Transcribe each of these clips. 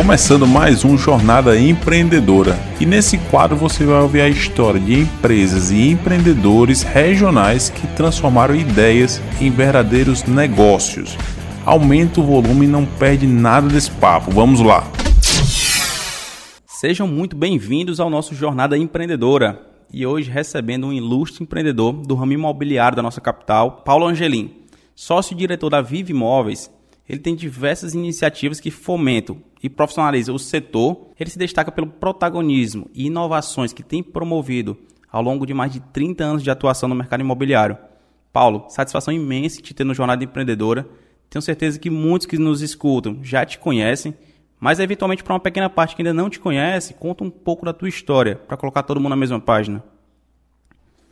começando mais um Jornada Empreendedora. E nesse quadro você vai ouvir a história de empresas e empreendedores regionais que transformaram ideias em verdadeiros negócios. Aumenta o volume e não perde nada desse papo. Vamos lá. Sejam muito bem-vindos ao nosso Jornada Empreendedora. E hoje recebendo um ilustre empreendedor do ramo imobiliário da nossa capital, Paulo Angelim. Sócio diretor da Vive Imóveis, ele tem diversas iniciativas que fomentam e profissionalizam o setor. Ele se destaca pelo protagonismo e inovações que tem promovido ao longo de mais de 30 anos de atuação no mercado imobiliário. Paulo, satisfação imensa te ter no Jornada Empreendedora. Tenho certeza que muitos que nos escutam já te conhecem, mas eventualmente para uma pequena parte que ainda não te conhece, conta um pouco da tua história para colocar todo mundo na mesma página.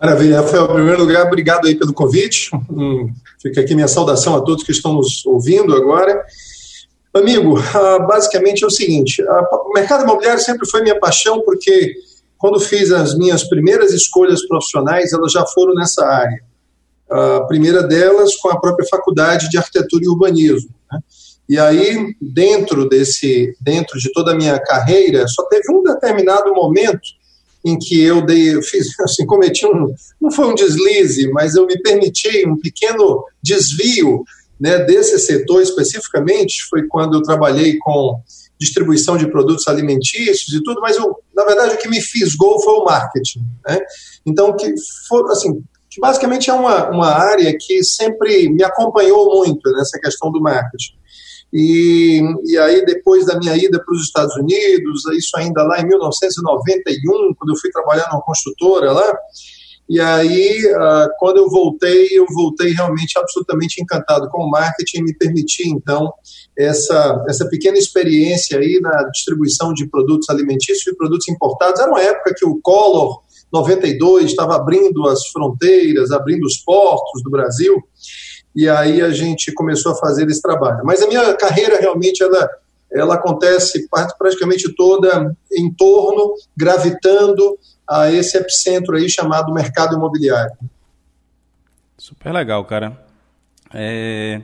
Maravilha, Rafael. Em primeiro lugar, obrigado aí pelo convite. Hum, fica aqui minha saudação a todos que estão nos ouvindo agora. Amigo, ah, basicamente é o seguinte: o mercado imobiliário sempre foi minha paixão, porque quando fiz as minhas primeiras escolhas profissionais, elas já foram nessa área. A primeira delas com a própria faculdade de arquitetura e urbanismo. Né? E aí, dentro desse, dentro de toda a minha carreira, só teve um determinado momento em que eu dei, eu fiz, assim, cometi um, não foi um deslize, mas eu me permiti um pequeno desvio né, desse setor especificamente, foi quando eu trabalhei com distribuição de produtos alimentícios e tudo, mas eu, na verdade o que me fisgou foi o marketing. Né? Então, que for, assim, que basicamente é uma, uma área que sempre me acompanhou muito nessa questão do marketing. E, e aí, depois da minha ida para os Estados Unidos, isso ainda lá em 1991, quando eu fui trabalhar numa construtora lá, e aí, uh, quando eu voltei, eu voltei realmente absolutamente encantado com o marketing e me permiti, então, essa, essa pequena experiência aí na distribuição de produtos alimentícios e produtos importados. Era uma época que o Collor 92 estava abrindo as fronteiras, abrindo os portos do Brasil, e aí a gente começou a fazer esse trabalho. Mas a minha carreira realmente ela, ela acontece praticamente toda em torno, gravitando a esse epicentro aí chamado mercado imobiliário. Super legal, cara. É...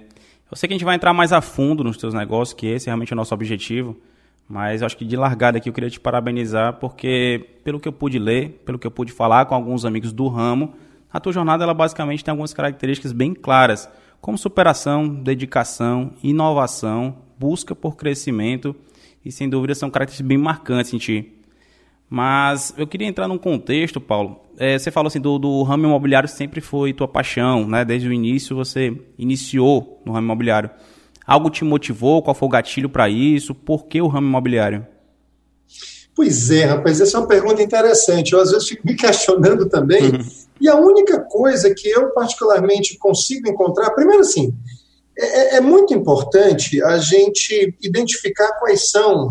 Eu sei que a gente vai entrar mais a fundo nos teus negócios, que esse é realmente o nosso objetivo. Mas acho que de largada aqui eu queria te parabenizar, porque pelo que eu pude ler, pelo que eu pude falar com alguns amigos do ramo, a tua jornada ela basicamente tem algumas características bem claras como superação, dedicação, inovação, busca por crescimento e sem dúvida são características bem marcantes em ti. Mas eu queria entrar num contexto, Paulo. É, você falou assim do, do, ramo imobiliário sempre foi tua paixão, né? Desde o início você iniciou no ramo imobiliário. Algo te motivou? Qual foi o gatilho para isso? Por que o ramo imobiliário? Pois é, rapaz, essa é uma pergunta interessante. Eu às vezes fico me questionando também. Uhum e a única coisa que eu particularmente consigo encontrar, primeiro assim, é, é, é muito importante a gente identificar quais são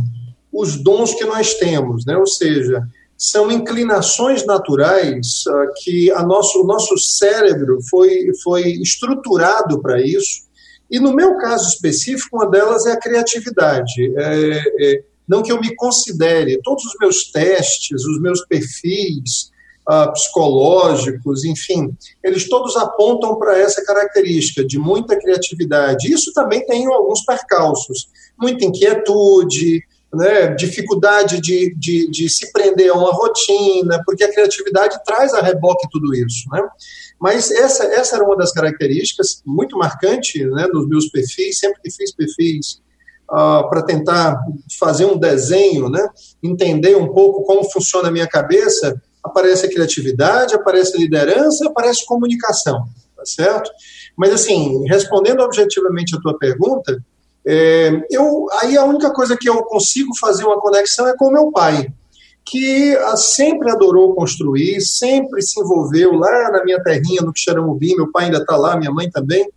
os dons que nós temos, né? ou seja, são inclinações naturais uh, que a nosso, o nosso cérebro foi, foi estruturado para isso. E no meu caso específico, uma delas é a criatividade. É, é, não que eu me considere, todos os meus testes, os meus perfis, uh, psicológicos, enfim, eles todos apontam para essa característica de muita criatividade. Isso também tem alguns percalços, muita inquietude, né, dificuldade de, de, de, se prender a uma rotina, porque a criatividade traz a reboque tudo isso. Né? Mas essa, essa era uma das características muito marcante né, nos meus perfis, sempre que fiz perfis uh, para tentar fazer um desenho, né, entender um pouco como funciona a minha cabeça, aparece a criatividade, aparece a liderança, aparece comunicação, tá certo? Mas, assim, respondendo objetivamente a tua pergunta, é, eu, aí a única coisa que eu consigo fazer uma conexão é com meu pai, que sempre adorou construir, sempre se envolveu lá na minha terrinha, no Quixaramubim, meu pai ainda está lá, minha mãe também,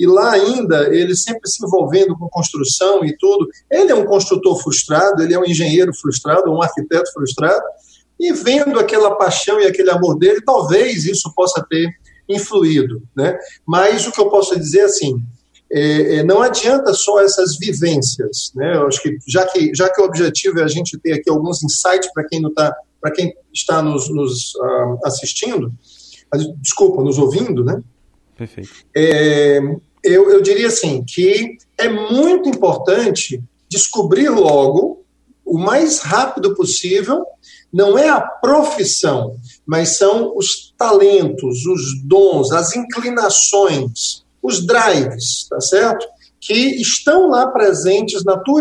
e lá ainda ele sempre se envolvendo com construção e tudo. Ele é um construtor frustrado, ele é um engenheiro frustrado, um arquiteto frustrado, e vendo aquela paixão e aquele amor dele, talvez isso possa ter influído. Né? Mas o que eu posso dizer assim, é, é, não adianta só essas vivências. Né? Eu acho que já, que já que o objetivo é a gente ter aqui alguns insights para quem, não tá, quem está nos, nos uh, assistindo, desculpa, nos ouvindo, né? Perfeito. É, eu, eu diria assim, que é muito importante descobrir logo o mais rápido possível. Não é a profissão, mas são os talentos, os dons, as inclinações, os drives, tá certo? Que estão lá presentes na tua,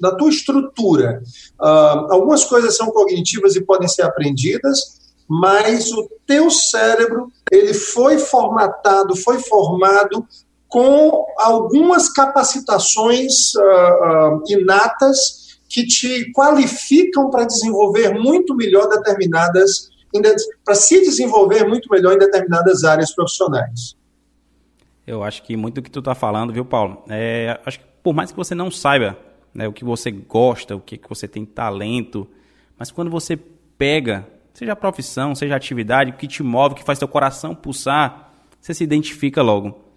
na tua estrutura. Uh, algumas coisas são cognitivas e podem ser aprendidas, mas o teu cérebro ele foi formatado, foi formado com algumas capacitações uh, uh, inatas que te qualificam para desenvolver muito melhor determinadas, para se desenvolver muito melhor em determinadas áreas profissionais. Eu acho que muito do que tu está falando, viu, Paulo? É, acho que por mais que você não saiba né, o que você gosta, o que, que você tem talento, mas quando você pega, seja a profissão, seja a atividade, o que te move, o que faz teu coração pulsar, você se identifica logo.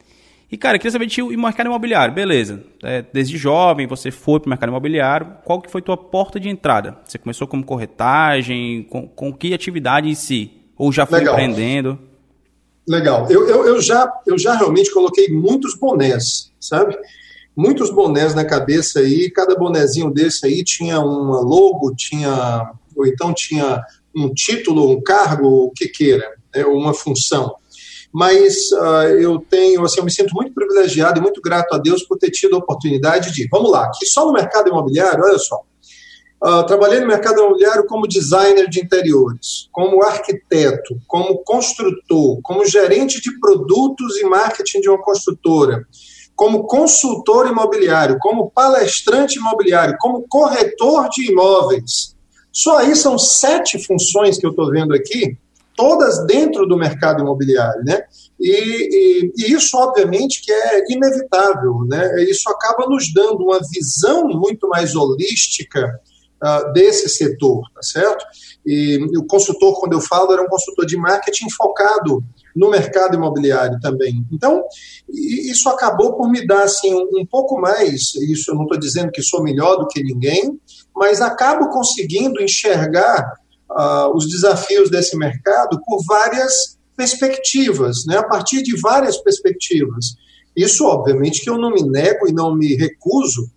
E, cara, eu queria saber de o mercado imobiliário. Beleza. É, desde jovem, você foi para o mercado imobiliário. Qual que foi tua porta de entrada? Você começou como corretagem? Com, com que atividade em si? Ou já foi Legal. empreendendo? Legal. Eu, eu, eu, já, eu já realmente coloquei muitos bonés, sabe? Muitos bonés na cabeça aí. Cada bonezinho desse aí tinha um logo, tinha... Ou então tinha um título, um cargo, o que queira, né, uma função mas uh, eu tenho, assim, eu me sinto muito privilegiado e muito grato a Deus por ter tido a oportunidade de, vamos lá, que só no mercado imobiliário, olha só, uh, trabalhei no mercado imobiliário como designer de interiores, como arquiteto, como construtor, como gerente de produtos e marketing de uma construtora, como consultor imobiliário, como palestrante imobiliário, como corretor de imóveis. Só aí são sete funções que eu estou vendo aqui todas dentro do mercado imobiliário, né? E, e, e, isso, obviamente, que é inevitável, né? Isso acaba nos dando uma visão muito mais holística uh, desse setor, tá certo? E o consultor, quando eu falo, era um consultor de marketing focado no mercado imobiliário também. Então, isso acabou por me dar assim um, pouco mais. Isso eu não estou dizendo que sou melhor do que ninguém, mas acabo conseguindo enxergar uh, os desafios desse mercado por várias perspectivas, né, a partir de várias perspectivas. Isso, obviamente, que eu não me nego e não me recuso,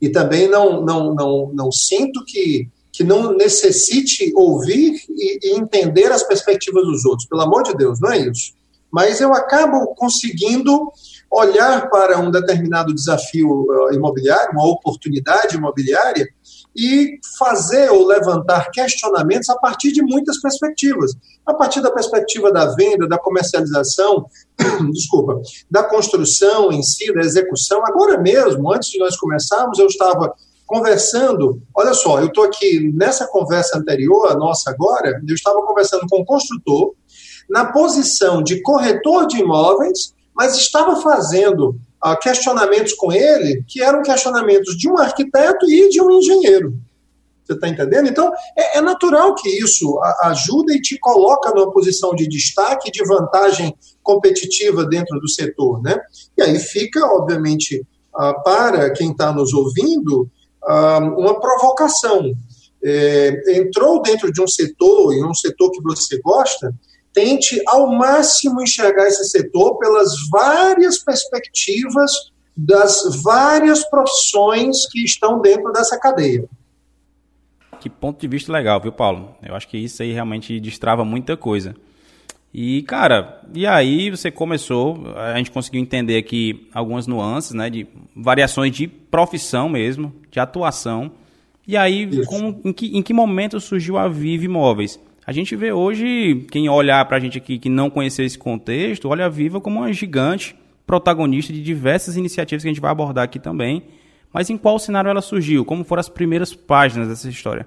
e também não, não, não, não sinto que, que não necessite ouvir e, e entender as perspectivas dos outros. Pelo amor de Deus, não é isso. Mas eu acabo conseguindo olhar para um determinado desafio uh, imobiliário, uma oportunidade imobiliária, e fazer ou levantar questionamentos a partir de muitas perspectivas. A partir da perspectiva da venda, da comercialização, desculpa, da construção em si, da execução. Agora mesmo, antes de nós começarmos, eu estava conversando. Olha só, eu estou aqui nessa conversa anterior, a nossa agora, eu estava conversando com um construtor na posição de corretor de imóveis, mas estava fazendo questionamentos com ele que eram questionamentos de um arquiteto e de um engenheiro. Você está entendendo? Então, é, é, natural que isso ajuda e te coloca numa posição de destaque, de vantagem competitiva dentro do setor. Né? E aí fica, obviamente, uh, para quem está nos ouvindo, uh, uma provocação. É, entrou dentro de um setor, em um setor que você gosta, tente ao máximo enxergar esse setor pelas várias perspectivas das várias profissões que estão dentro dessa cadeia. Que ponto de vista legal, viu, Paulo? Eu acho que isso aí realmente destrava muita coisa. E, cara, e aí você começou, a gente conseguiu entender aqui algumas nuances, né, de variações de profissão mesmo, de atuação. E aí, como, em, que, em que momento surgiu a Vive Imóveis? A gente vê hoje, quem olhar para a gente aqui que não conhecer esse contexto, olha a Viva como uma gigante protagonista de diversas iniciativas que a gente vai abordar aqui também. Mas em qual cenário ela surgiu? Como foram as primeiras páginas dessa história?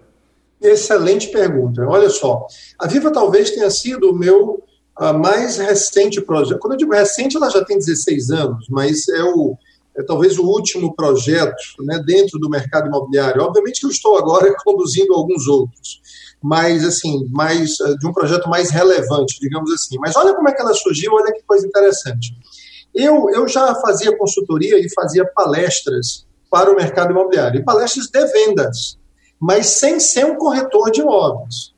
Excelente pergunta. Olha só, a Viva talvez tenha sido o meu uh, mais recente projeto. Quando eu digo recente, ela já tem 16 anos, mas é o é talvez o último projeto né, dentro do mercado imobiliário. Obviamente que eu estou agora conduzindo alguns outros mais assim, mais eh, de um projeto mais relevante, digamos assim. Mas olha como é que ela surgiu, olha que coisa interessante. Eu, eu já fazia consultoria e fazia palestras para o mercado imobiliário, e palestras de vendas, mas sem ser um corretor de imóveis.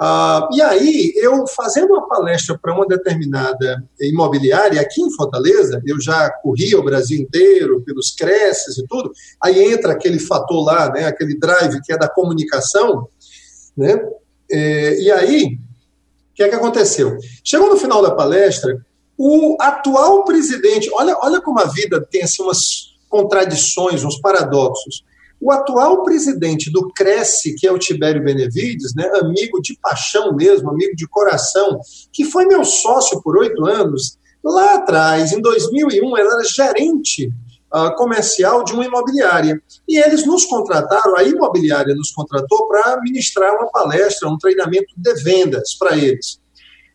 Uh, e aí, eu fazendo uma palestra para uma determinada imobiliária aqui em Fortaleza, eu já corri o Brasil inteiro, pelos creches e tudo, aí entra aquele fator lá, né, aquele drive que é da comunicação, né, é, e aí, o que é que aconteceu? Chegou no final da palestra, o atual presidente, olha, olha como a vida tem assim, umas contradições, uns paradoxos. O atual presidente do Cresce, que é o Tibério Benevides, né, amigo de paixão mesmo, amigo de coração, que foi meu sócio por oito anos, lá atrás, em 2001, ele era gerente uh, comercial de uma imobiliária. E eles nos contrataram, a imobiliária nos contratou para ministrar uma palestra, um treinamento de vendas para eles.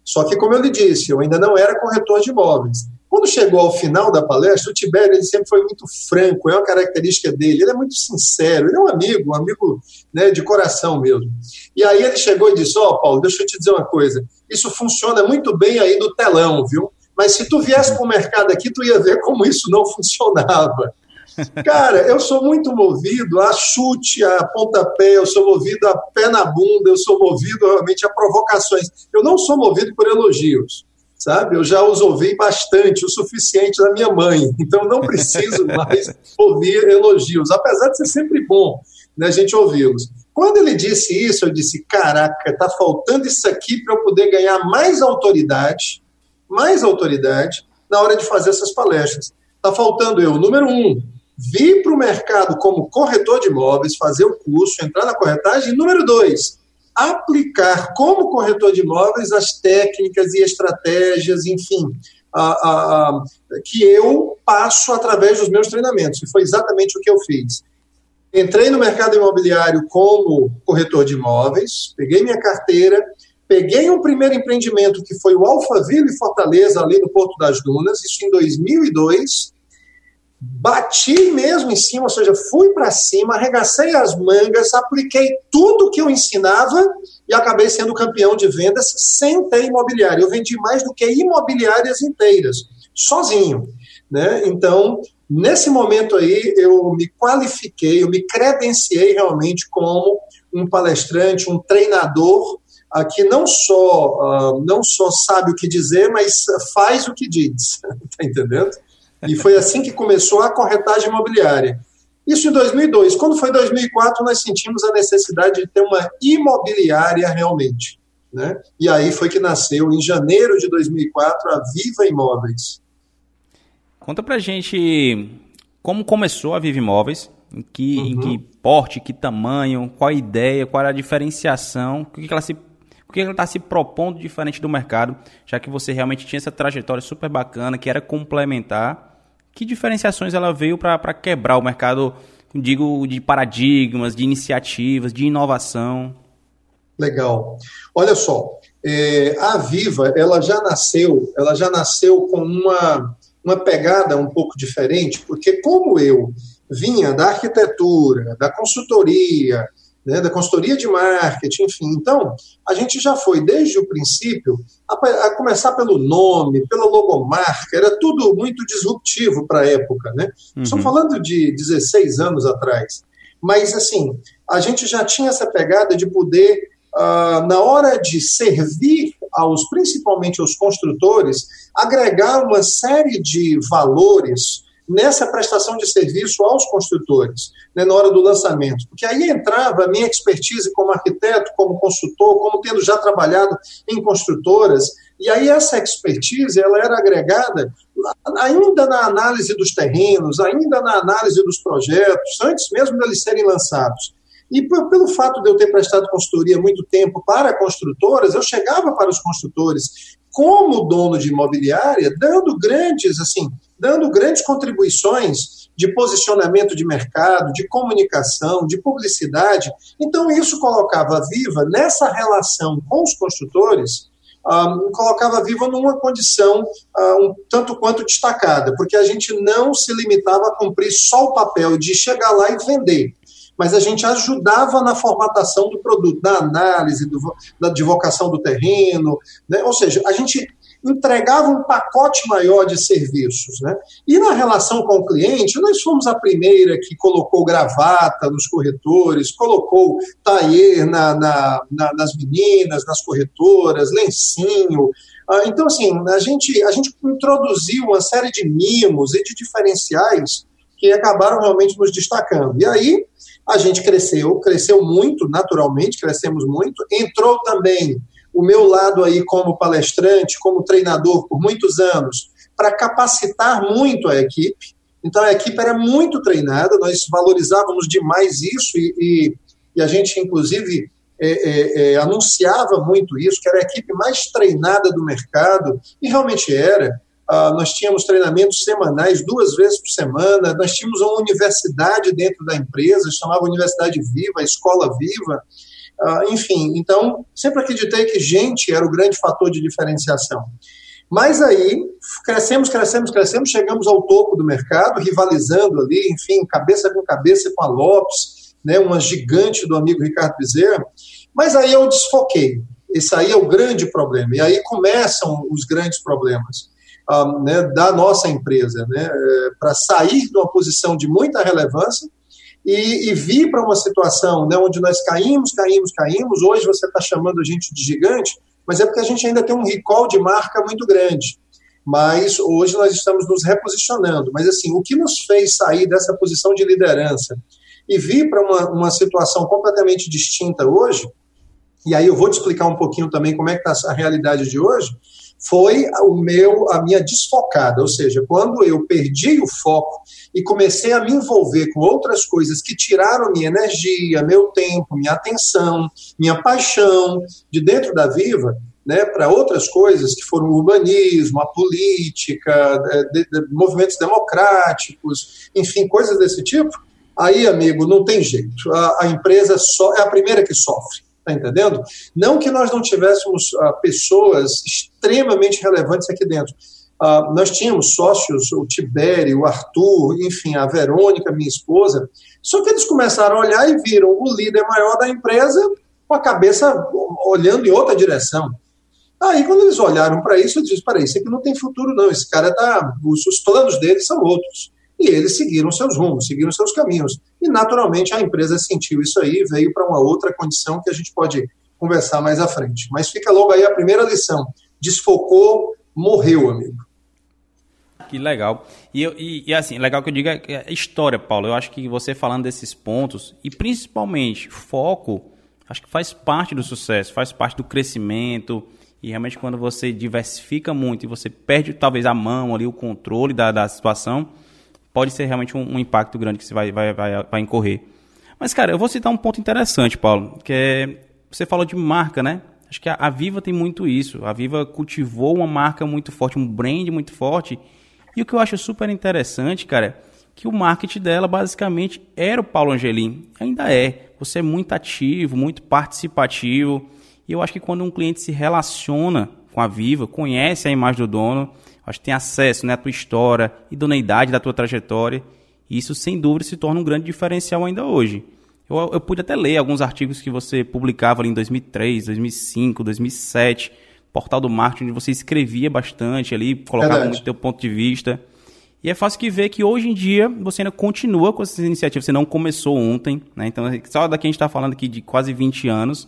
Só que, como eu lhe disse, eu ainda não era corretor de imóveis. Quando chegou ao final da palestra, o Tibério ele sempre foi muito franco, é uma característica dele, ele é muito sincero, ele é um amigo, um amigo né, de coração mesmo. E aí ele chegou e disse, ó oh, Paulo, deixa eu te dizer uma coisa, isso funciona muito bem aí no telão, viu? Mas se tu viesse para o mercado aqui, tu ia ver como isso não funcionava. Cara, eu sou muito movido a chute, a pontapé, eu sou movido a pé na bunda, eu sou movido realmente a provocações. Eu não sou movido por elogios sabe? Eu já os ouvi bastante, o suficiente da minha mãe, então não preciso mais ouvir elogios, apesar de ser sempre bom né, a gente ouvi-los. Quando ele disse isso, eu disse: caraca, está faltando isso aqui para eu poder ganhar mais autoridade, mais autoridade na hora de fazer essas palestras. Está faltando eu, número um, vir para o mercado como corretor de imóveis, fazer o curso, entrar na corretagem. E número dois, aplicar como corretor de imóveis as técnicas e estratégias, enfim, a, a, a, que eu passo através dos meus treinamentos. E foi exatamente o que eu fiz. Entrei no mercado imobiliário como corretor de imóveis, peguei minha carteira, peguei um primeiro empreendimento que foi o Alphaville Fortaleza, ali no Porto das Dunas, isso em 2002, bati mesmo em cima, ou seja, fui para cima, arregacei as mangas, apliquei tudo que eu ensinava e acabei sendo campeão de vendas sem ter imobiliária. Eu vendi mais do que imobiliárias inteiras, sozinho. Né? Então, nesse momento aí, eu me qualifiquei, eu me credenciei realmente como um palestrante, um treinador uh, que não só, uh, não só sabe o que dizer, mas faz o que diz. Está entendendo? E foi assim que começou a corretagem imobiliária. Isso em 2002. Quando foi 2004, nós sentimos a necessidade de ter uma imobiliária realmente. Né? E aí foi que nasceu, em janeiro de 2004, a Viva Imóveis. Conta pra gente como começou a Viva Imóveis, em que, uhum. em que porte, que tamanho, qual a ideia, qual a diferenciação, o que, ela se o que ela está se propondo diferente do mercado, já que você realmente tinha essa trajetória super bacana, que era complementar que diferenciações ela veio para quebrar o mercado, digo, de paradigmas, de iniciativas, de inovação? Legal. Olha só, é, a Viva, ela já nasceu, ela já nasceu com uma, uma pegada um pouco diferente, porque como eu vinha da arquitetura, da consultoria, né, da consultoria de marketing, enfim. Então, a gente já foi desde o princípio, a, a começar pelo nome, pela logomarca, era tudo muito disruptivo para a época. Né? Uhum. Estou falando de 16 anos atrás. Mas, assim, a gente já tinha essa pegada de poder, uh, na hora de servir aos, principalmente aos construtores, agregar uma série de valores nessa prestação de serviço aos construtores, né, na hora do lançamento. Porque aí entrava a minha expertise como arquiteto, como consultor, como tendo já trabalhado em construtoras, e aí essa expertise ela era agregada ainda na análise dos terrenos, ainda na análise dos projetos, antes mesmo deles serem lançados. E pelo fato de eu ter prestado consultoria muito tempo para construtoras, eu chegava para os construtores como dono de imobiliária, dando grandes, assim, dando grandes contribuições de posicionamento de mercado, de comunicação, de publicidade. Então, isso colocava Viva nessa relação com os construtores, um, colocava a Viva numa condição um tanto quanto destacada, porque a gente não se limitava a cumprir só o papel de chegar lá e vender mas a gente ajudava na formatação do produto, na análise, do, da divulgação do terreno, né? ou seja, a gente entregava um pacote maior de serviços. Né? E na relação com o cliente, nós fomos a primeira que colocou gravata nos corretores, colocou taier na, na, na, nas meninas, nas corretoras, lencinho. Ah, então, assim, a gente, a gente introduziu uma série de mimos e de diferenciais que acabaram realmente nos destacando. E aí a gente cresceu, cresceu muito, naturalmente, crescemos muito. Entrou também o meu lado aí como palestrante, como treinador por muitos anos, para capacitar muito a equipe. Então a equipe era muito treinada, nós valorizávamos demais isso e, e, e a gente, inclusive, é, é, é, anunciava muito isso, que era a equipe mais treinada do mercado, e realmente era. Uh, nós tínhamos treinamentos semanais, duas vezes por semana, nós tínhamos uma universidade dentro da empresa, chamava Universidade Viva, Escola Viva, uh, enfim, então sempre acreditei que gente era o grande fator de diferenciação. Mas aí crescemos, crescemos, crescemos, chegamos ao topo do mercado, rivalizando ali, enfim, cabeça com cabeça com a Lopes, né, uma gigante do amigo Ricardo Bezerra. Mas aí eu desfoquei. Esse aí é o grande problema. E aí começam os grandes problemas um, né, da nossa empresa, né, é, para sair de uma posição de muita relevância e, e vir para uma situação né, onde nós caímos, caímos, caímos. Hoje você está chamando a gente de gigante, mas é porque a gente ainda tem um recall de marca muito grande. Mas hoje nós estamos nos reposicionando. Mas assim, o que nos fez sair dessa posição de liderança e vir para uma, uma situação completamente distinta hoje, e aí eu vou te explicar um pouquinho também como é que está a realidade de hoje, foi o meu a minha desfocada, ou seja, quando eu perdi o foco e comecei a me envolver com outras coisas que tiraram minha energia, meu tempo, minha atenção, minha paixão de dentro da Viva, né, para outras coisas que foram o urbanismo, a política, de, de, movimentos democráticos, enfim, coisas desse tipo, aí, amigo, não tem jeito. A, a empresa só é a primeira que sofre. Está entendendo? Não que nós não tivéssemos uh, pessoas extremamente relevantes aqui dentro. Uh, nós tínhamos sócios, o Tibério, o Arthur, enfim, a Verônica, minha esposa. Só que eles começaram a olhar e viram o líder maior da empresa com a cabeça olhando em outra direção. Aí, quando eles olharam para isso, eles disseram: peraí, isso aqui não tem futuro, não. Esse cara tá. Os planos dele são outros. E eles seguiram seus rumos, seguiram seus caminhos. E, naturalmente, a empresa sentiu isso aí e veio para uma outra condição que a gente pode conversar mais à frente. Mas fica logo aí a primeira lição. Desfocou, morreu, amigo. Que legal. E, e, e, assim, legal que eu diga é história, Paulo. Eu acho que você falando desses pontos, e principalmente foco, acho que faz parte do sucesso, faz parte do crescimento. E realmente quando você diversifica muito e você perde talvez a mão ali, o controle da, da situação, pode ser realmente um, um impacto grande que você vai, vai, vai, vai incorrer. Mas, cara, eu vou citar um ponto interessante, Paulo, que é. Você falou de marca, né? Acho que a, a Viva tem muito isso. A Viva cultivou uma marca muito forte, um brand muito forte. E o que eu acho super interessante, cara, que o marketing dela basicamente era o Paulo Angelim. Ainda é. Você é muito ativo, muito participativo. E eu acho que quando um cliente se relaciona com a Viva, conhece a imagem do dono, acho que tem acesso né, à tua história, idoneidade da tua trajetória. E isso, sem dúvida, se torna um grande diferencial ainda hoje. Eu, eu pude até ler alguns artigos que você publicava ali em 2003, 2005, 2007, portal do marketing, onde você escrevia bastante ali, colocava Verdade. muito teu ponto de vista. E é fácil que ver que hoje em dia você ainda continua com essas iniciativas, você não começou ontem, né? Então, só daqui a gente está falando aqui de quase 20 anos.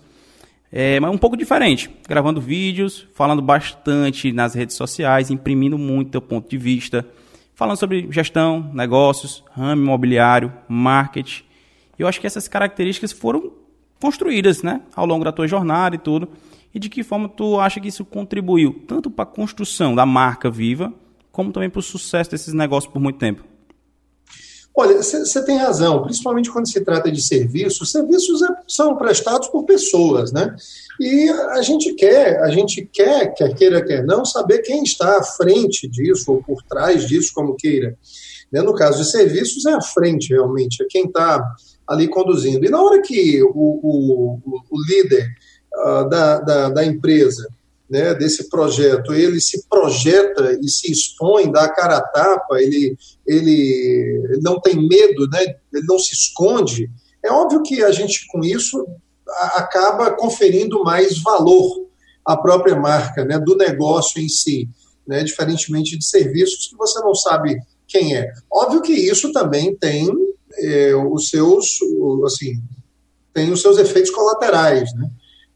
É, mas um pouco diferente, gravando vídeos, falando bastante nas redes sociais, imprimindo muito teu ponto de vista, falando sobre gestão, negócios, ramo imobiliário, marketing. Eu acho que essas características foram construídas, né, ao longo da tua jornada e tudo. E de que forma tu acha que isso contribuiu tanto para a construção da marca viva, como também para o sucesso desses negócios por muito tempo? Olha, você tem razão, principalmente quando se trata de serviços. Serviços é, são prestados por pessoas, né? E a gente quer, a gente quer, quer queira, quer não, saber quem está à frente disso ou por trás disso, como queira. Né? No caso de serviços, é à frente, realmente, é quem está ali conduzindo. E na hora que o, o, o líder uh, da, da, da empresa né, desse projeto, ele se projeta e se expõe, dá a cara a tapa, ele, ele não tem medo, né, ele não se esconde, é óbvio que a gente, com isso, acaba conferindo mais valor a própria marca, né, do negócio em si, né, diferentemente de serviços que você não sabe quem é. Óbvio que isso também tem é, os seus, assim, tem os seus efeitos colaterais, né?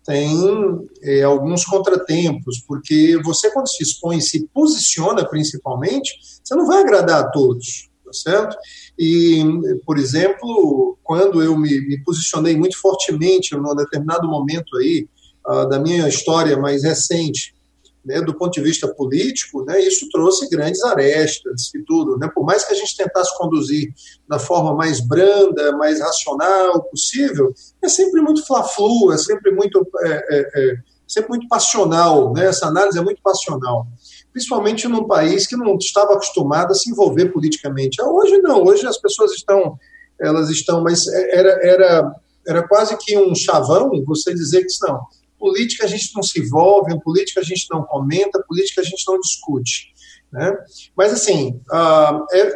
Tem é, alguns contratempos, porque você, quando se expõe e se posiciona principalmente, você não vai agradar a todos, tá certo? E, por exemplo, quando eu me, me posicionei muito fortemente num determinado momento aí uh, da minha história mais recente, né, do ponto de vista político, né, isso trouxe grandes arestas e tudo. Né, por mais que a gente tentasse conduzir da forma mais branda, mais racional possível, é sempre muito fla-flu, é sempre muito, é, é, é, sempre muito passional. Né, essa análise é muito passional. Principalmente num país que não estava acostumado a se envolver politicamente. Hoje não, hoje as pessoas estão, elas estão, mas era, era, era quase que um chavão você dizer que não política a gente não se envolve, política a gente não comenta, política a gente não discute. Né? Mas, assim, uh, é,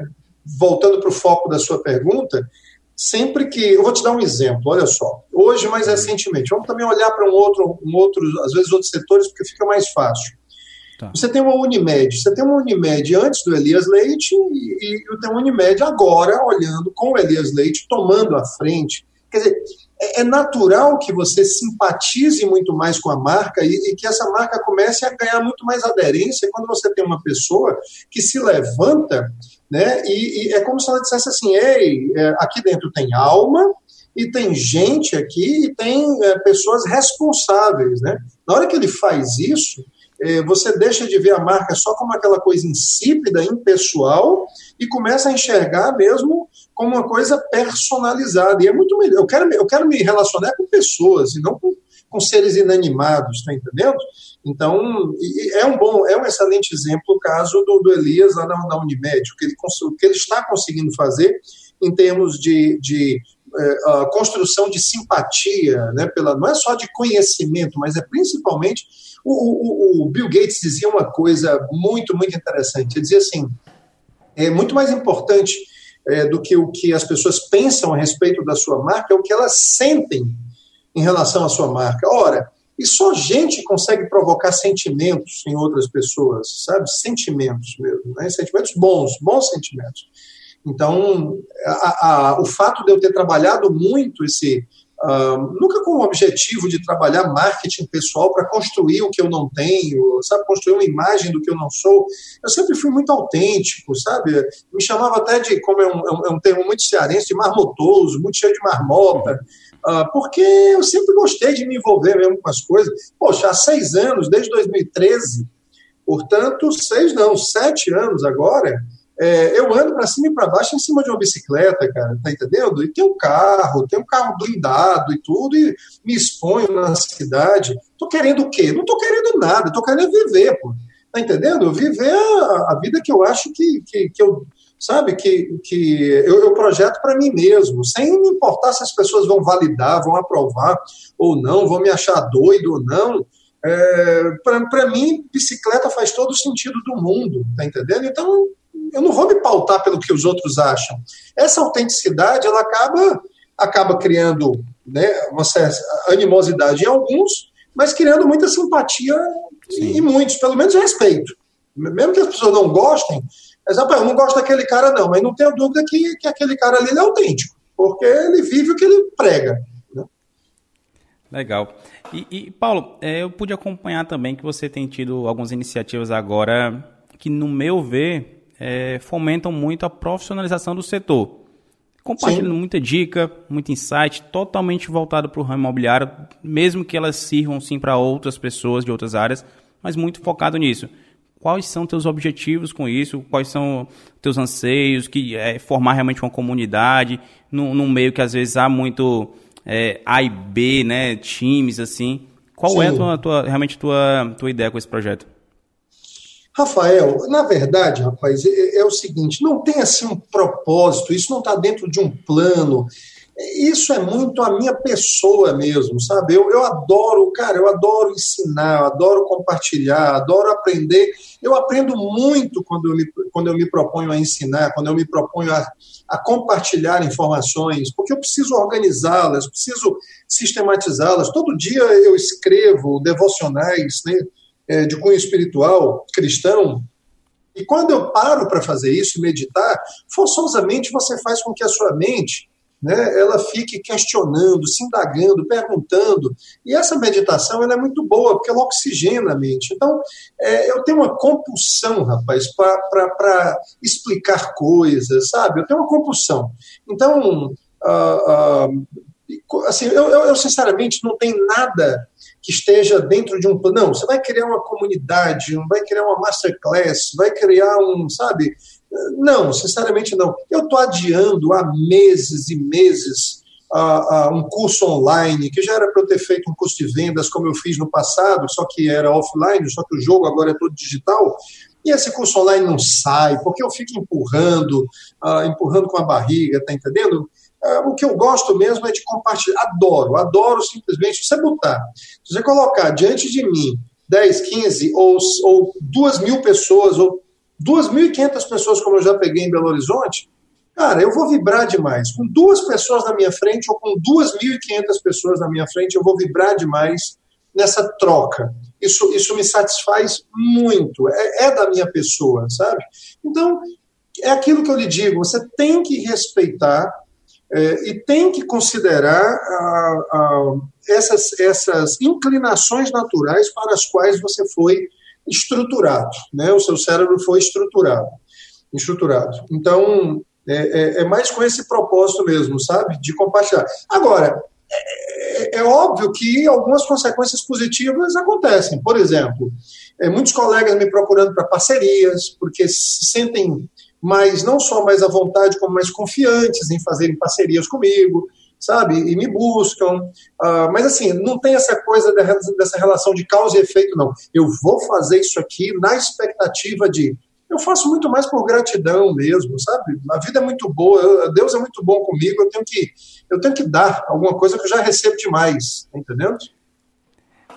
voltando para o foco da sua pergunta, sempre que. Eu vou te dar um exemplo, olha só. Hoje, mais recentemente, vamos também olhar para um outro, um outro, às vezes, outros setores, porque fica mais fácil. Tá. Você tem uma Unimed, você tem uma Unimed antes do Elias Leite e, e tem uma Unimed agora, olhando com o Elias Leite, tomando a frente. Quer dizer, é, é natural que você simpatize muito mais com a marca e, e, que essa marca comece a ganhar muito mais aderência quando você tem uma pessoa que se levanta, né? E, e é como se ela dissesse assim: ei, é, aqui dentro tem alma e tem gente aqui e tem é, pessoas responsáveis, né? Na hora que ele faz isso, é, você deixa de ver a marca só como aquela coisa insípida, impessoal, e começa a enxergar mesmo como uma coisa personalizada. E é muito melhor. Eu quero, eu quero me relacionar com pessoas e não com, com seres inanimados, tá entendendo? Então, é um bom, é um excelente exemplo o caso do, do Elias lá na, na Unimed, o que, ele, o que ele está conseguindo fazer em termos de, de uh, construção de simpatia, né, pela, não é só de conhecimento, mas é principalmente o, o, o, Bill Gates dizia uma coisa muito, muito interessante. Ele dizia assim: é muito mais importante é, do que o que as pessoas pensam a respeito da sua marca, é o que elas sentem em relação à sua marca. Ora, e só gente consegue provocar sentimentos em outras pessoas, sabe? Sentimentos mesmo, né? Sentimentos bons, bons sentimentos. Então, a, a, o fato de eu ter trabalhado muito esse Nunca com o objetivo de trabalhar marketing pessoal para construir o que eu não tenho, sabe, construir uma imagem do que eu não sou. Eu sempre fui muito autêntico, sabe? Me chamava até de, como é um, é um é termo muito cearense, de marmotoso, muito cheio de marmota, uh, porque eu sempre gostei de me envolver mesmo com as coisas. Poxa, há seis anos, desde 2013, portanto, seis não, sete anos agora, é, eu ando para cima e para baixo em cima de uma bicicleta, cara, tá entendendo? E tem um carro, tem um carro blindado e tudo, e me exponho na cidade. Tô querendo o quê? Não tô querendo nada, tô querendo viver, pô. Tá entendendo? Viver a, a vida que eu acho que, que, que eu, sabe, que, que eu, eu projeto para mim mesmo, sem me importar se as pessoas vão validar, vão aprovar ou não, vão me achar doido ou não. É, para mim, bicicleta faz todo o sentido do mundo, tá entendendo? Então, eu não vou me pautar pelo que os outros acham. Essa autenticidade, ela acaba, acaba criando né, uma certa animosidade em alguns, mas criando muita simpatia Sim. em muitos, pelo menos respeito. Mesmo que as pessoas não gostem, mas, rapaz, eu não gosto daquele cara não, mas não tenho dúvida que, que aquele cara ali é autêntico, porque ele vive o que ele prega. Né? Legal. E, e Paulo, é, eu pude acompanhar também que você tem tido algumas iniciativas agora que, no meu ver, é, fomentam muito a profissionalização do setor. Compartilhando sim. muita dica, muito insight, totalmente voltado para o ramo imobiliário, mesmo que elas sirvam sim para outras pessoas de outras áreas, mas muito focado nisso. Quais são teus objetivos com isso? Quais são teus anseios? Que é formar realmente uma comunidade num, num meio que às vezes há muito é, A e B, né, times assim. Qual sim. é a tua, tua, realmente tua, tua ideia com esse projeto? Rafael, na verdade, rapaz, é, é, o seguinte: não tem assim um propósito, isso não está dentro de um plano. isso é muito a minha pessoa mesmo, sabe? Eu, eu adoro, cara, eu adoro ensinar, eu adoro compartilhar, adoro aprender. Eu aprendo muito quando eu me, quando eu me proponho a ensinar, quando eu me proponho a, a compartilhar informações, porque eu preciso organizá-las, preciso sistematizá-las. Todo dia eu escrevo devocionais né, é, de cunho espiritual cristão, e quando eu paro para fazer isso, meditar, forçosamente você faz com que a sua mente né, ela fique questionando, se indagando, perguntando. E essa meditação ela é muito boa, porque ela oxigena a mente. Então, é, eu tenho uma compulsão, rapaz, para explicar coisas, sabe? Eu tenho uma compulsão. Então, uh, uh, assim, eu, eu, eu, sinceramente não tenho nada que esteja dentro de um plano. Não, você vai criar uma comunidade, vai criar uma masterclass, vai criar um, sabe, não, sinceramente não. Eu estou adiando há meses e meses um curso online, que já era para eu ter feito um curso de vendas, como eu fiz no passado, só que era offline, só que o jogo agora é todo digital. E esse curso online não sai, porque eu fico empurrando, uh, empurrando com a barriga, tá entendendo? O que eu gosto mesmo é de compartilhar. Adoro, adoro simplesmente você botar. Se você colocar diante de mim 10, 15 ou, ou 2 mil pessoas, ou 2.500 pessoas, como eu já peguei em Belo Horizonte, cara, eu vou vibrar demais. Com duas pessoas na minha frente ou com 2.500 pessoas na minha frente, eu vou vibrar demais nessa troca. Isso, isso me satisfaz muito. É, é da minha pessoa, sabe? Então, é aquilo que eu lhe digo: você tem que respeitar é, e tem que considerar a, a, essas, essas inclinações naturais para as quais você foi estruturado, né? O seu cérebro foi estruturado, estruturado. Então é, é, é mais com esse propósito mesmo, sabe, de compartilhar. Agora é, é, é óbvio que algumas consequências positivas acontecem. Por exemplo, é, muitos colegas me procurando para parcerias, porque se sentem mais não só mais à vontade, como mais confiantes em fazerem parcerias comigo sabe? E me buscam. Uh, mas assim, não tem essa coisa dessa relação de causa e efeito, não. Eu vou fazer isso aqui na expectativa de. Eu faço muito mais por gratidão mesmo, sabe? A vida é muito boa, Deus é muito bom comigo, eu tenho que, eu tenho que dar alguma coisa que eu já recebo demais, entendendo?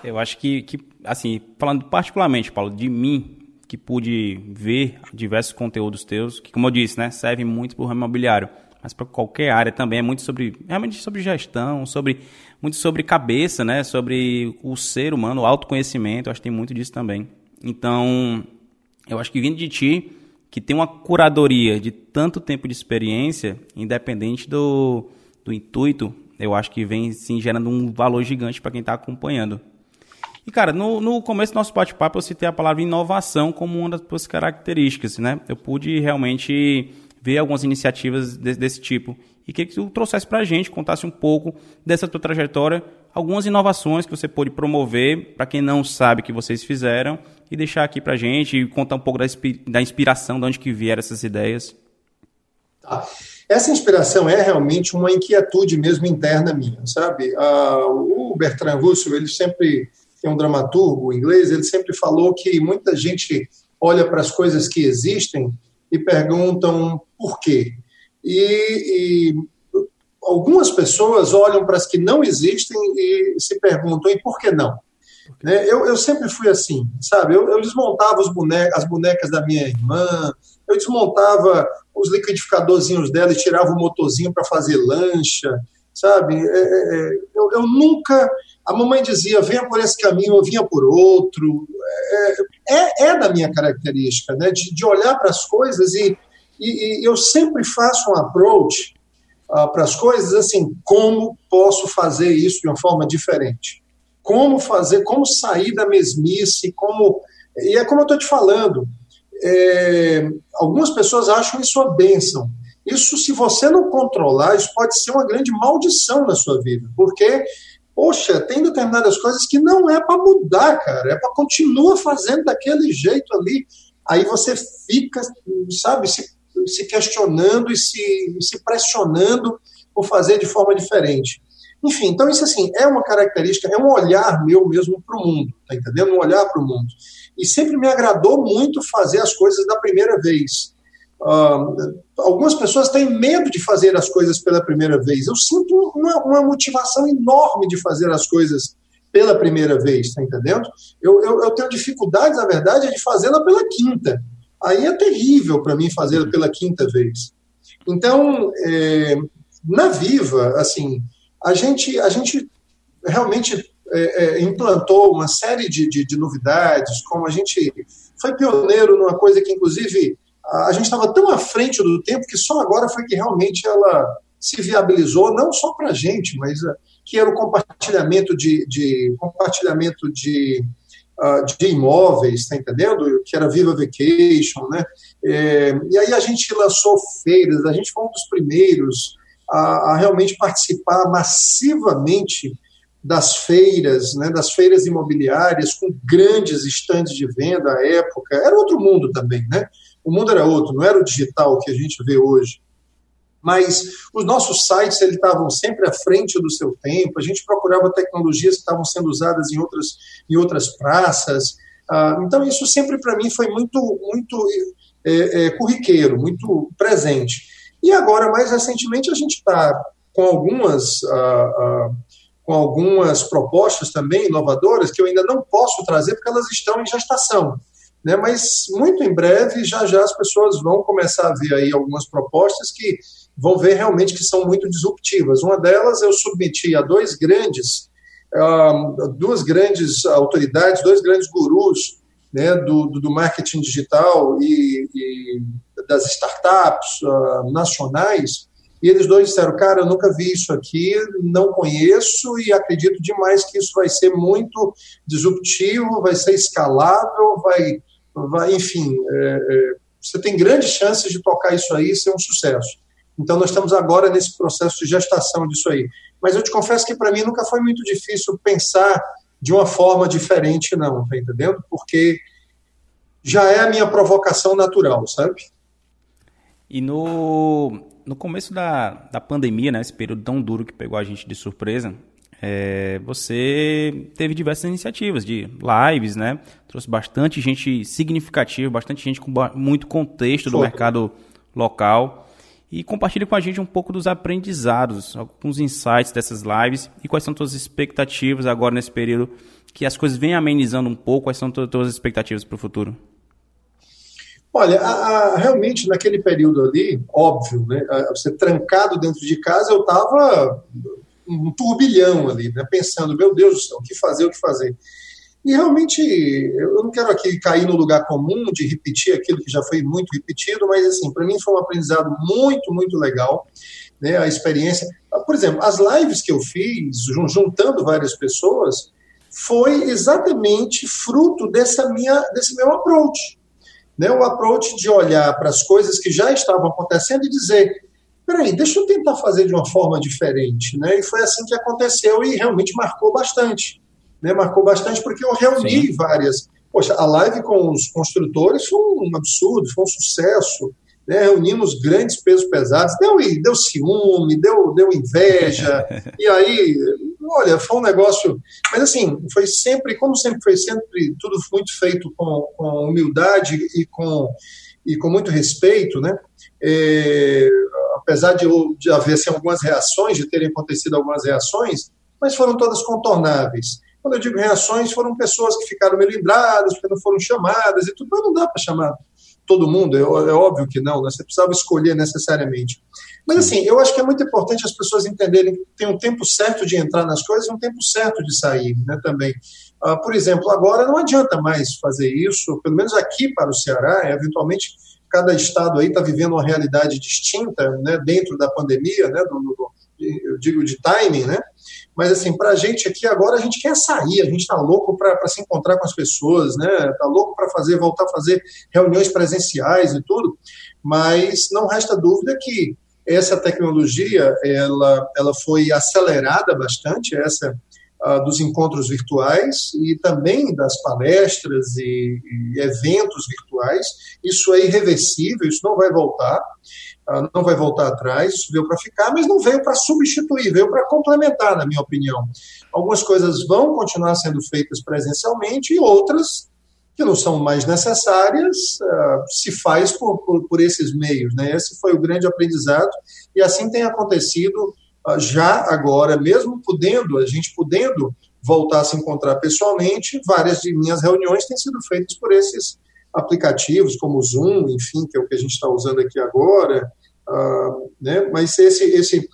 Eu acho que, que, assim, falando particularmente, Paulo, de mim, que pude ver diversos conteúdos teus, que, como eu disse, né, servem muito para o ramo imobiliário mas para qualquer área também é muito sobre realmente sobre gestão, sobre muito sobre cabeça, né? Sobre o ser humano, o autoconhecimento, eu acho que tem muito disso também. Então, eu acho que vindo de ti, que tem uma curadoria de tanto tempo de experiência, independente do, do intuito, eu acho que vem sim gerando um valor gigante para quem está acompanhando. E, cara, no, no começo do nosso bate-papo eu citei a palavra inovação como uma das suas características, né? Eu pude realmente ver algumas iniciativas desse, desse tipo. E queria que tu trouxesse para a gente, contasse um pouco dessa tua trajetória, algumas inovações que você pôde promover, para quem não sabe que vocês fizeram, e deixar aqui para a gente e contar um pouco da, da inspiração, de onde que vieram essas ideias. Tá. Essa inspiração é realmente uma inquietude mesmo interna minha, sabe? Ah, o Bertrand Russell, ele sempre é um dramaturgo inglês, ele sempre falou que muita gente olha para as coisas que existem e perguntam por quê. E, e algumas pessoas olham para as que não existem e se perguntam, e por que não? Né? Eu, eu sempre fui assim, sabe? Eu, eu desmontava os as bonecas da minha irmã, eu desmontava os liquidificadorzinhos dela e tirava o motorzinho para fazer lancha, sabe? É, é, é, eu, eu, nunca. A mamãe dizia, venha por esse caminho, eu vinha por outro. É, é, é da minha característica, né? De, de olhar para as coisas e, e, e, eu sempre faço um approach uh, para as coisas assim: como posso fazer isso de uma forma diferente? Como fazer, como sair da mesmice, como. E é como eu estou te falando. É, algumas pessoas acham isso uma bênção. Isso, se você não controlar, isso pode ser uma grande maldição na sua vida, porque, poxa, tem determinadas coisas que não é para mudar, cara, é para continuar fazendo daquele jeito ali. Aí você fica, sabe, se, se questionando e se, se pressionando por fazer de forma diferente. Enfim, então isso assim, é uma característica, é um olhar meu mesmo para o mundo, tá entendendo? Um olhar para o mundo. E sempre me agradou muito fazer as coisas da primeira vez. Uh, algumas pessoas têm medo de fazer as coisas pela primeira vez. Eu sinto uma, uma motivação enorme de fazer as coisas pela primeira vez, está entendendo? Eu, eu, eu, tenho dificuldades, na verdade, de fazê-la pela quinta. Aí é terrível para mim fazê-la pela quinta vez. Então, é, na Viva, assim, a gente, a gente realmente é, é, implantou uma série de, de, de novidades, como a gente foi pioneiro numa coisa que, inclusive, a gente estava tão à frente do tempo que só agora foi que realmente ela se viabilizou, não só para a gente, mas uh, que era o compartilhamento de, de compartilhamento de, uh, de imóveis, está entendendo? Que era Viva Vacation, né? É, e aí a gente lançou feiras, a gente foi um dos primeiros a, a realmente participar massivamente das feiras, né, das feiras imobiliárias, com grandes estandes de venda à época. Era outro mundo também, né? O mundo era outro, não era o digital que a gente vê hoje. Mas os nossos sites estavam sempre à frente do seu tempo, a gente procurava tecnologias que estavam sendo usadas em outras, em outras praças. Ah, então, isso sempre para mim foi muito, muito é, é, corriqueiro, muito presente. E agora, mais recentemente, a gente está com algumas. Ah, ah, com algumas propostas também inovadoras que eu ainda não posso trazer porque elas estão em gestação. Né? Mas muito em breve, já já as pessoas vão começar a ver aí algumas propostas que vão ver realmente que são muito disruptivas. Uma delas eu submeti a dois grandes, uh, duas grandes autoridades, dois grandes gurus né, do, do, marketing digital e, e das startups uh, nacionais, e eles dois disseram, cara, eu nunca vi isso aqui, não conheço e acredito demais que isso vai ser muito disruptivo, vai ser escalável, vai vai, enfim, é, é, você tem grandes chances de tocar isso aí e ser um sucesso. Então, nós estamos agora nesse processo de gestação disso aí. Mas eu te confesso que para mim nunca foi muito difícil pensar de uma forma diferente, não, tá entendendo? Porque já é a minha provocação natural, sabe? E no, no começo da, da pandemia, né, esse período tão duro que pegou a gente de surpresa, é, você teve diversas iniciativas de lives, né? Trouxe bastante gente significativa, bastante gente com muito contexto do mercado local. E compartilhe com a gente um pouco dos aprendizados, alguns insights dessas lives e quais são suas expectativas agora nesse período que as coisas vêm amenizando um pouco. Quais são suas expectativas para o futuro? Olha, a, a, realmente naquele período ali, óbvio, né, você trancado dentro de casa, eu estava um turbilhão ali, né, pensando, meu Deus do céu, o que fazer, o que fazer. E realmente, eu não quero aqui cair no lugar comum de repetir aquilo que já foi muito repetido, mas assim, para mim foi um aprendizado muito, muito legal, né, a experiência. Por exemplo, as lives que eu fiz, juntando várias pessoas, foi exatamente fruto dessa minha, desse meu approach. Né, o approach de olhar para as coisas que já estavam acontecendo e dizer, peraí, deixa eu tentar fazer de uma forma diferente, né? E foi assim que aconteceu e realmente marcou bastante, né? Marcou bastante porque eu reuni Sim. várias. Poxa, a live com os construtores foi um absurdo, foi um sucesso. Né? Reunimos grandes pesos pesados, deu, deu ciúme, deu, deu inveja, e aí, olha, foi um negócio. Mas assim, foi sempre, como sempre foi sempre tudo muito feito com, com humildade e com, e com muito respeito, né? É, apesar de, de haver assim, algumas reações, de terem acontecido algumas reações, mas foram todas contornáveis. Quando eu digo reações, foram pessoas que ficaram melindradas, porque não foram chamadas e tudo, mas não dá para chamar todo mundo, é, é, óbvio que não, né? você precisava escolher necessariamente. Mas assim, eu acho que é muito importante as pessoas entenderem que tem um tempo certo de entrar nas coisas e um tempo certo de sair né, também. Uh, por exemplo, agora não adianta mais fazer isso, pelo menos aqui para o Ceará, eventualmente cada estado aí está vivendo uma realidade distinta, né, dentro da pandemia, né, do, do, eu digo de timing, né, mas assim, para a gente aqui agora, a gente quer sair, a gente está louco para se encontrar com as pessoas, né, está louco para fazer, voltar a fazer reuniões presenciais e tudo, mas não resta dúvida que essa tecnologia, ela, ela foi acelerada bastante, essa uh, dos encontros virtuais e também das palestras e, e, eventos virtuais. Isso é irreversível, isso não vai voltar, uh, não vai voltar atrás, isso veio para ficar, mas não veio para substituir, veio para complementar, na minha opinião. Algumas coisas vão continuar sendo feitas presencialmente e outras que não são mais necessárias, uh, se faz por, por, por, esses meios. Né? Esse foi o grande aprendizado, e assim tem acontecido já agora, mesmo podendo, a gente podendo voltar a se encontrar pessoalmente, várias de minhas reuniões têm sido feitas por esses aplicativos, como o Zoom, enfim, que é o que a gente está usando aqui agora, uh, né? mas esse, esse...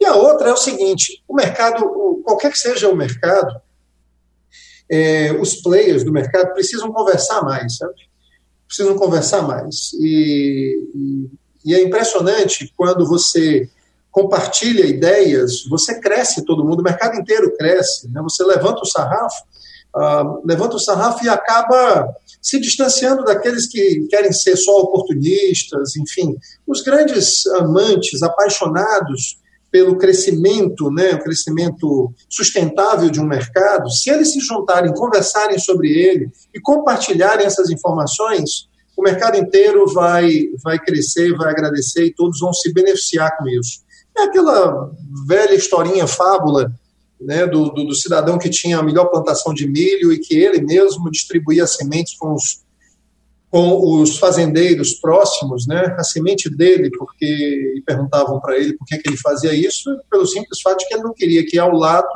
E a outra é o seguinte, o mercado, qualquer que seja o mercado, é, os players do mercado precisam conversar mais, sabe? Precisam conversar mais. E, e, e é impressionante quando você compartilha ideias, você cresce todo mundo, o mercado inteiro cresce, né? você levanta o sarrafo, uh, levanta o sarrafo e acaba se distanciando daqueles que querem ser só oportunistas, enfim, os grandes amantes, apaixonados pelo crescimento, né, o crescimento sustentável de um mercado, se eles se juntarem, conversarem sobre ele e compartilharem essas informações, o mercado inteiro vai, vai crescer, vai agradecer e todos vão se beneficiar com isso. É aquela velha historinha, fábula, né, do, do, do cidadão que tinha a melhor plantação de milho e que ele mesmo distribuía sementes com os com os fazendeiros próximos, né, a semente dele, porque perguntavam para ele por que, que ele fazia isso, pelo simples fato de que ele não queria que ao lado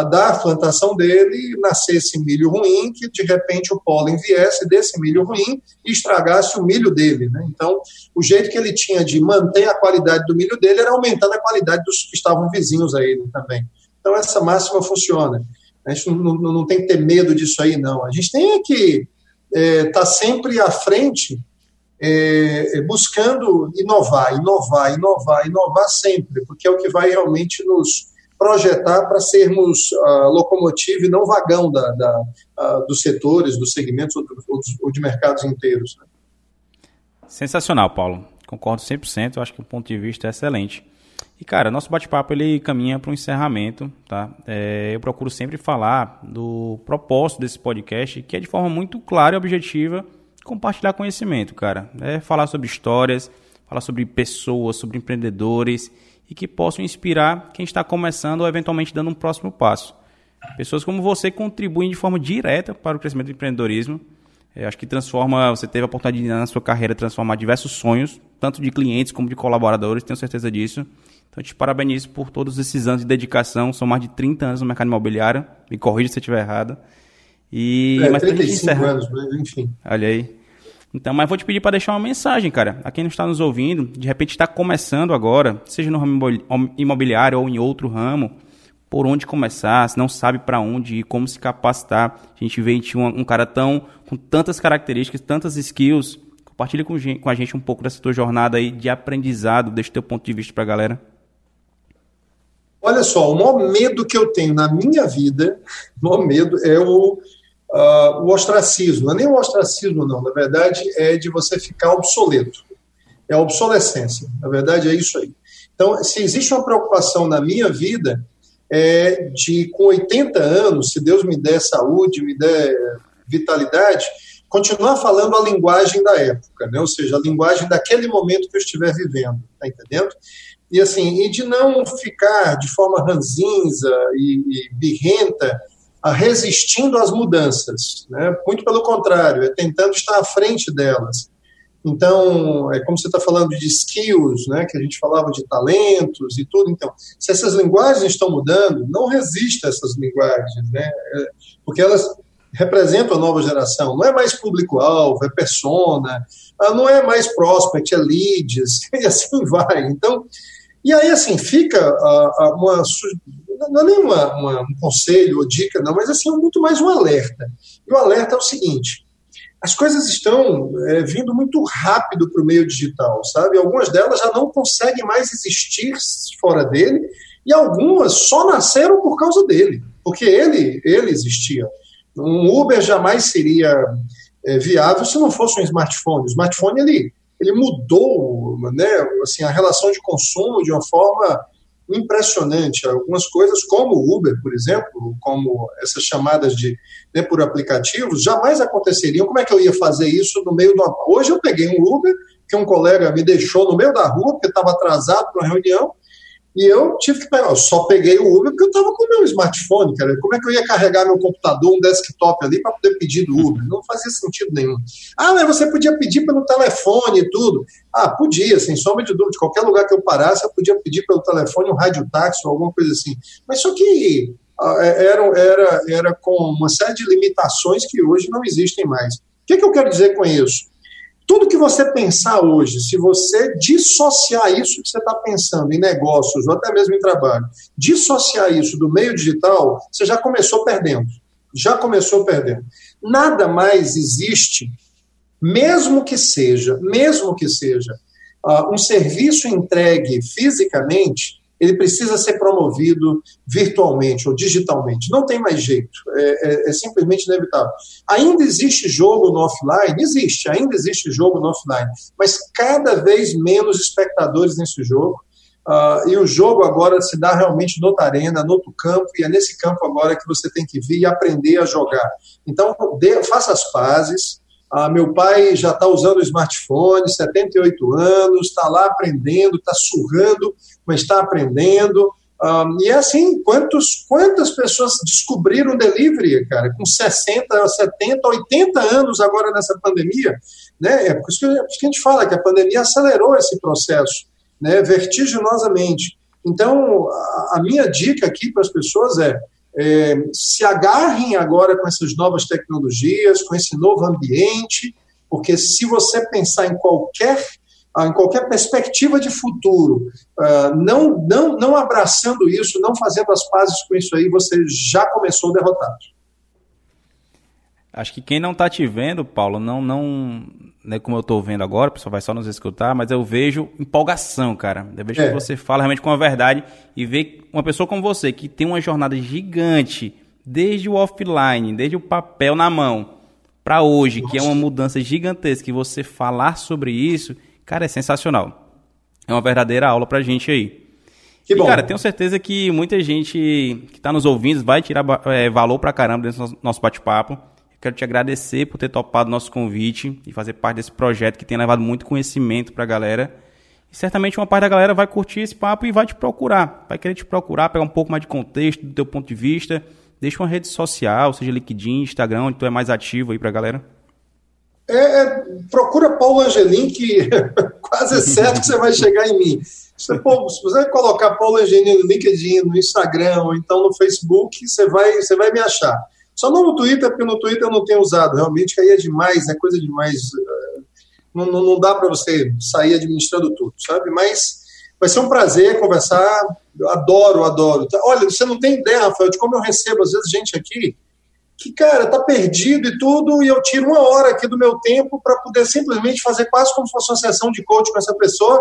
da plantação dele nascesse milho ruim, que de repente o pólen viesse desse milho ruim e estragasse o milho dele. Né? Então, o jeito que ele tinha de manter a qualidade do milho dele era aumentando a qualidade dos que estavam vizinhos a ele também. Então, essa máxima funciona. A gente não, não, não tem que ter medo disso aí, não. A gente tem que está é, tá sempre à frente, é, é, buscando inovar, inovar, inovar, inovar sempre, porque é o que vai realmente nos projetar para sermos a locomotiva e não vagão da, da a, dos setores, dos segmentos ou, ou de mercados inteiros. Né? Sensacional, Paulo. Concordo 100%, eu acho que o ponto de vista é excelente. E, cara, nosso bate-papo ele caminha para um encerramento, tá? É, eu procuro sempre falar do propósito desse podcast, que é de forma muito clara e objetiva compartilhar conhecimento, cara. É falar sobre histórias, falar sobre pessoas, sobre empreendedores e que possam inspirar quem está começando ou eventualmente dando um próximo passo. Pessoas como você contribuem de forma direta para o crescimento do empreendedorismo. É, acho que transforma, você teve a oportunidade de, na sua carreira transformar diversos sonhos, tanto de clientes como de colaboradores, tenho certeza disso. Então, eu te parabenizo por todos esses anos de dedicação. São mais de 30 anos no mercado imobiliário. Me corrija se eu estiver errado. E, é, mas 35 encerrar, anos, mas enfim. Olha aí. Então, mas vou te pedir para deixar uma mensagem, cara. A quem não está nos ouvindo, de repente está começando agora, seja no ramo imobiliário ou em outro ramo, por onde começar, se não sabe para onde ir, como se capacitar. A gente vê um, um cara tão com tantas características, tantas skills. Compartilha com, com a gente um pouco dessa tua jornada aí de aprendizado, deixa o teu ponto de vista para a galera. Olha só, o maior medo que eu tenho na minha vida, o maior medo é o, uh, o ostracismo. Não é nem o ostracismo, não. Na verdade, é de você ficar obsoleto. É a obsolescência. Na verdade, é isso aí. Então, se existe uma preocupação na minha vida, é de, com 80 anos, se Deus me der saúde, me der vitalidade, continuar falando a linguagem da época, né? ou seja, a linguagem daquele momento que eu estiver vivendo, tá entendendo? E assim, e de não ficar de forma ranzinza e, e birrenta resistindo às mudanças, né? Muito pelo contrário, é tentando estar à frente delas. Então, é como você está falando de skills, né, que a gente falava de talentos e tudo. Então, se essas linguagens estão mudando, não resista a essas linguagens, né, é, porque elas representam a nova geração. Não é mais público-alvo, é persona, ah, não é mais prospect, é leads, e assim vai. Então, e aí, assim, fica uh, uma. Não é nem uma, uma, um conselho ou dica, não, mas assim, é muito mais um alerta. E o alerta é o seguinte: as coisas estão é, vindo muito rápido para o meio digital, sabe? Algumas delas já não conseguem mais existir fora dele, e algumas só nasceram por causa dele, porque ele, ele existia. Um Uber jamais seria é, viável se não fosse um smartphone. O smartphone ele ele mudou né, assim, a relação de consumo de uma forma impressionante. Algumas coisas, como o Uber, por exemplo, como essas chamadas de né, por aplicativos, jamais aconteceriam. Como é que eu ia fazer isso no meio do. Hoje eu peguei um Uber que um colega me deixou no meio da rua, porque estava atrasado para uma reunião, E eu tive que pegar, eu só peguei o Uber porque eu estava com o meu smartphone, cara. Como é que eu ia carregar meu computador, um desktop ali para poder pedir do Uber? Não fazia sentido nenhum. Ah, mas você podia pedir pelo telefone e tudo. Ah, podia, sem sombra de dúvida. Qualquer lugar que eu parasse, eu podia pedir pelo telefone um rádio táxi ou alguma coisa assim. Mas só que ah, é, era, era, era com uma série de limitações que hoje não existem mais. O que, que eu quero dizer com isso? Tudo que você pensar hoje, se você dissociar isso que você está pensando em negócios ou até mesmo em trabalho, dissociar isso do meio digital, você já começou perdendo. Já começou perdendo. Nada mais existe, mesmo que seja, mesmo que seja uh, um serviço entregue fisicamente, ele precisa ser promovido virtualmente ou digitalmente. Não tem mais jeito, é, é, é, simplesmente inevitável. Ainda existe jogo no offline? Existe, ainda existe jogo no offline, mas cada vez menos espectadores nesse jogo. Uh, e o jogo agora se dá realmente no arena, no outro campo, e é nesse campo agora que você tem que vir e aprender a jogar. Então, de, faça as pazes, ah, meu pai já está usando o smartphone, 78 anos, está lá aprendendo, está surrando, mas está aprendendo. Ah, e é assim, quantos, quantas pessoas descobriram delivery, cara, com 60, 70, 80 anos agora nessa pandemia? Né? É é por isso que a gente fala que a pandemia acelerou esse processo né, vertiginosamente. Então, a, a minha dica aqui para as pessoas é é, se agarrem agora com essas novas tecnologias, com esse novo ambiente, porque se você pensar em qualquer ah, em qualquer perspectiva de futuro, uh, não, não, não abraçando isso, não fazendo as pazes com isso aí, você já começou derrotado. Acho que quem não está te vendo, Paulo, não, não, né, como eu estou vendo agora, o pessoal vai só nos escutar, mas eu vejo empolgação, cara. Eu vejo é. que você fala realmente com a verdade e vê uma pessoa como você, que tem uma jornada gigante, desde o offline, desde o papel na mão, para hoje, Nossa. que é uma mudança gigantesca, e você falar sobre isso, cara, é sensacional. É uma verdadeira aula pra gente aí. Que bom. E, cara, tenho certeza que muita gente que está nos ouvindo vai tirar é, valor pra caramba desse nosso bate-papo. Quero te agradecer por ter topado nosso convite e fazer parte desse projeto que tem levado muito conhecimento para a galera. E certamente uma parte da galera vai curtir esse papo e vai te procurar. Vai querer te procurar, pegar um pouco mais de contexto do teu ponto de vista. Deixa uma rede social, seja LinkedIn, Instagram, onde tu é mais ativo aí para a galera. É, é, procura Paulo Angelim, que quase é certo que você vai chegar em mim. Se, você colocar Paulo Angelim no LinkedIn, no Instagram ou então no Facebook, você vai, você vai me achar. Só não no Twitter, porque no Twitter eu não tenho usado, realmente, aí é demais, é coisa demais. Eh, não, não, não dá para você sair administrando tudo, sabe? Mas vai ser um prazer conversar. Eu adoro, adoro. Olha, você não tem ideia, Rafael, de como eu recebo, às vezes, gente aqui que, cara, tá perdido e tudo, e eu tiro uma hora aqui do meu tempo para poder simplesmente fazer quase como se fosse uma sessão de coach com essa pessoa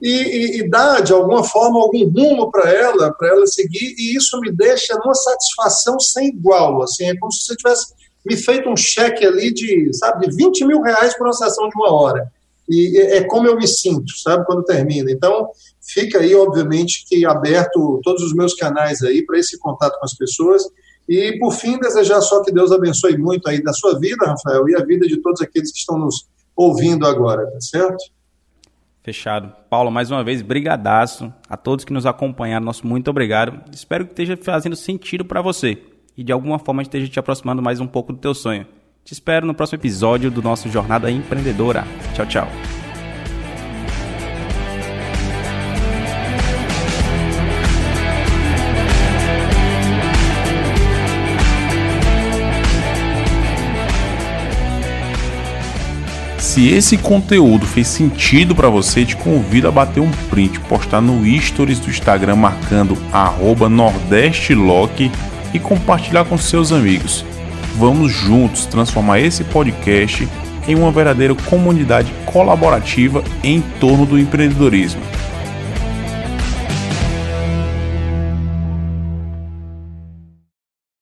e, e, e de alguma forma, algum rumo para ela, para ela seguir, e isso me deixa numa satisfação sem igual. Assim, é como se você tivesse me feito um cheque ali de, sabe, de 20 mil reais por uma sessão de uma hora. E é como eu me sinto, sabe, quando termina. Então, fica aí, obviamente, que aberto todos os meus canais aí para esse contato com as pessoas. E, por fim, desejar só que Deus abençoe muito aí da sua vida, Rafael, e a vida de todos aqueles que estão nos ouvindo agora, tá certo? Fechado. Paulo, mais uma vez, brigadaço. A todos que nos acompanharam, nosso muito obrigado. Espero que esteja fazendo sentido para você e de alguma forma esteja te aproximando mais um pouco do teu sonho. Te espero no próximo episódio do nosso Jornada Empreendedora. Tchau, tchau. Se esse conteúdo fez sentido para você, te convido a bater um print, postar no stories do Instagram marcando nordestelock e compartilhar com seus amigos. Vamos juntos transformar esse podcast em uma verdadeira comunidade colaborativa em torno do empreendedorismo.